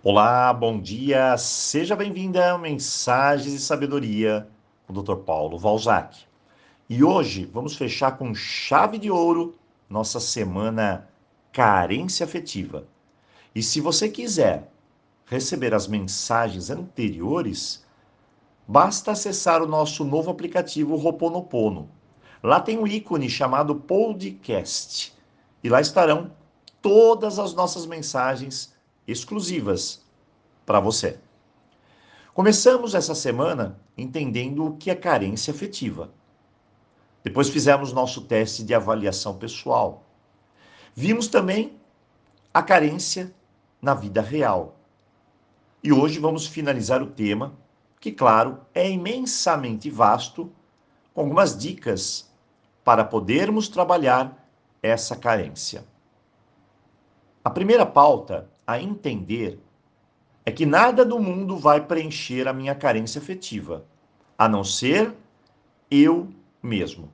Olá, bom dia, seja bem-vinda a Mensagens e Sabedoria com o Dr. Paulo Valzac. E hoje vamos fechar com chave de ouro nossa semana Carência Afetiva. E se você quiser receber as mensagens anteriores, basta acessar o nosso novo aplicativo Roponopono. Lá tem um ícone chamado Podcast e lá estarão todas as nossas mensagens exclusivas para você. Começamos essa semana entendendo o que é carência afetiva. Depois fizemos nosso teste de avaliação pessoal. Vimos também a carência na vida real. E hoje vamos finalizar o tema, que, claro, é imensamente vasto, com algumas dicas para podermos trabalhar essa carência. A primeira pauta a entender é que nada do mundo vai preencher a minha carência afetiva, a não ser eu mesmo.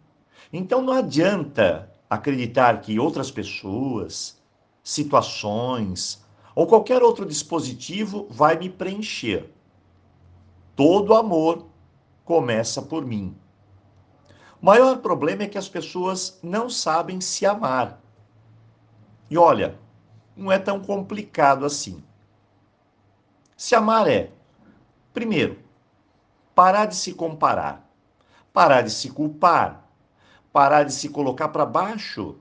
Então não adianta acreditar que outras pessoas, situações ou qualquer outro dispositivo vai me preencher. Todo amor começa por mim. O maior problema é que as pessoas não sabem se amar. E olha, não é tão complicado assim. Se amar é, primeiro, parar de se comparar, parar de se culpar, parar de se colocar para baixo,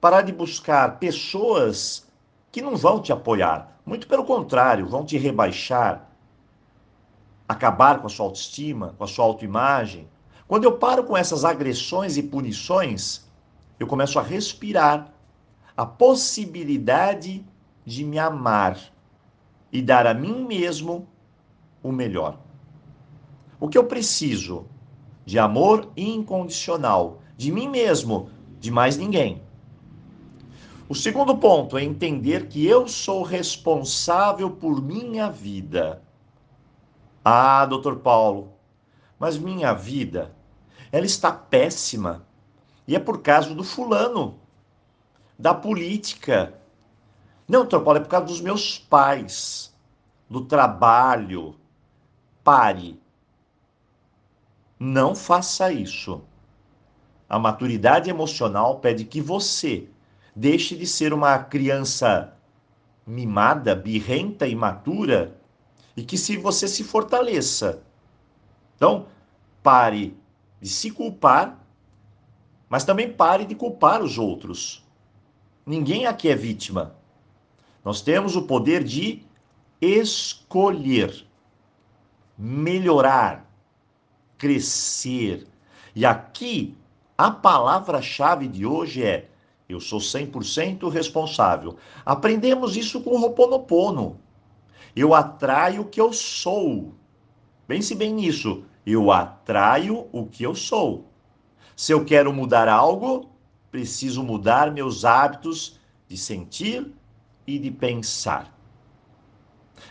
parar de buscar pessoas que não vão te apoiar, muito pelo contrário, vão te rebaixar, acabar com a sua autoestima, com a sua autoimagem. Quando eu paro com essas agressões e punições, eu começo a respirar a possibilidade de me amar e dar a mim mesmo o melhor. O que eu preciso? De amor incondicional, de mim mesmo, de mais ninguém. O segundo ponto é entender que eu sou responsável por minha vida. Ah, doutor Paulo, mas minha vida, ela está péssima. E é por causa do fulano da política. Não, doutor Paulo, é por causa dos meus pais, do trabalho. Pare. Não faça isso. A maturidade emocional pede que você deixe de ser uma criança mimada, birrenta, imatura e que se você se fortaleça. Então, pare de se culpar, mas também pare de culpar os outros. Ninguém aqui é vítima. Nós temos o poder de escolher, melhorar, crescer. E aqui a palavra-chave de hoje é: eu sou 100% responsável. Aprendemos isso com o Roponopono. Eu atraio o que eu sou. Pense bem nisso. Eu atraio o que eu sou. Se eu quero mudar algo, preciso mudar meus hábitos de sentir e de pensar.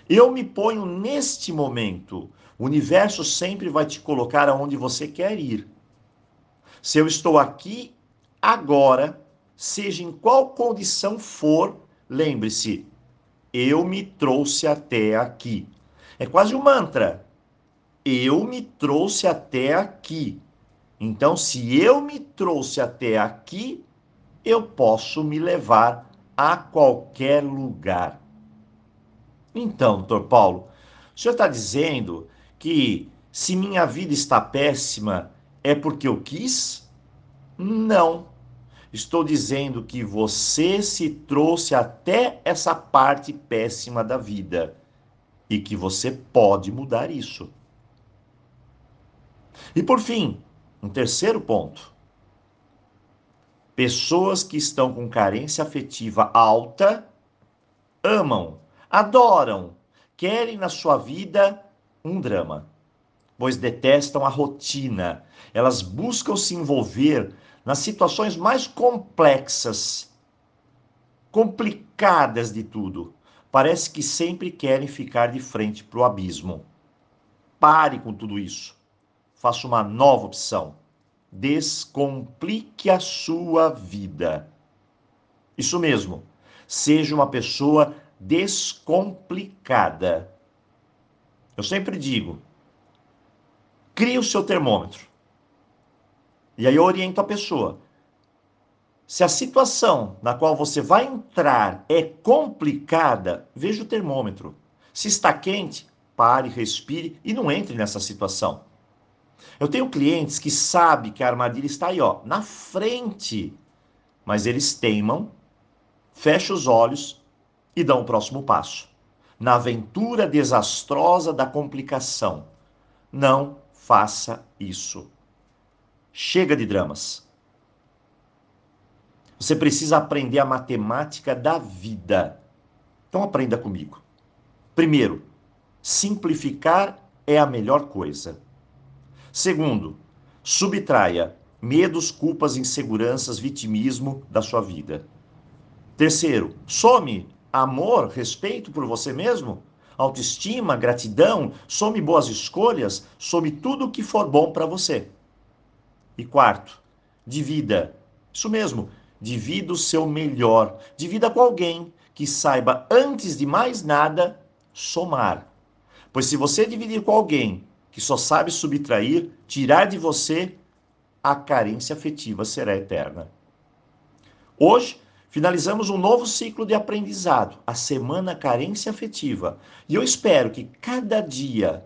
Eu me ponho neste momento. O universo sempre vai te colocar aonde você quer ir. Se eu estou aqui agora, seja em qual condição for, lembre-se, eu me trouxe até aqui. É quase um mantra. Eu me trouxe até aqui. Então, se eu me trouxe até aqui, eu posso me levar a qualquer lugar. Então, doutor Paulo, o senhor está dizendo que se minha vida está péssima é porque eu quis? Não. Estou dizendo que você se trouxe até essa parte péssima da vida e que você pode mudar isso. E por fim, um terceiro ponto. Pessoas que estão com carência afetiva alta amam, adoram, querem na sua vida um drama, pois detestam a rotina. Elas buscam se envolver nas situações mais complexas, complicadas de tudo. Parece que sempre querem ficar de frente para o abismo. Pare com tudo isso faça uma nova opção. Descomplique a sua vida. Isso mesmo. Seja uma pessoa descomplicada. Eu sempre digo: crie o seu termômetro. E aí eu oriento a pessoa. Se a situação na qual você vai entrar é complicada, veja o termômetro. Se está quente, pare, respire e não entre nessa situação. Eu tenho clientes que sabem que a armadilha está aí, ó, na frente, mas eles teimam, fecham os olhos e dão o próximo passo. Na aventura desastrosa da complicação. Não faça isso. Chega de dramas. Você precisa aprender a matemática da vida. Então aprenda comigo. Primeiro, simplificar é a melhor coisa. Segundo, subtraia medos, culpas, inseguranças, vitimismo da sua vida. Terceiro, some amor, respeito por você mesmo, autoestima, gratidão, some boas escolhas, some tudo o que for bom para você. E quarto, divida. Isso mesmo, divida o seu melhor. Divida com alguém que saiba, antes de mais nada, somar. Pois se você dividir com alguém que só sabe subtrair, tirar de você, a carência afetiva será eterna. Hoje, finalizamos um novo ciclo de aprendizado, a Semana Carência Afetiva. E eu espero que cada dia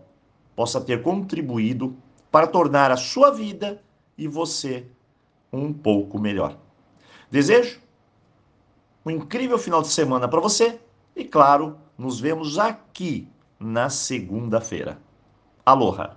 possa ter contribuído para tornar a sua vida e você um pouco melhor. Desejo um incrível final de semana para você e, claro, nos vemos aqui na segunda-feira. Aloha!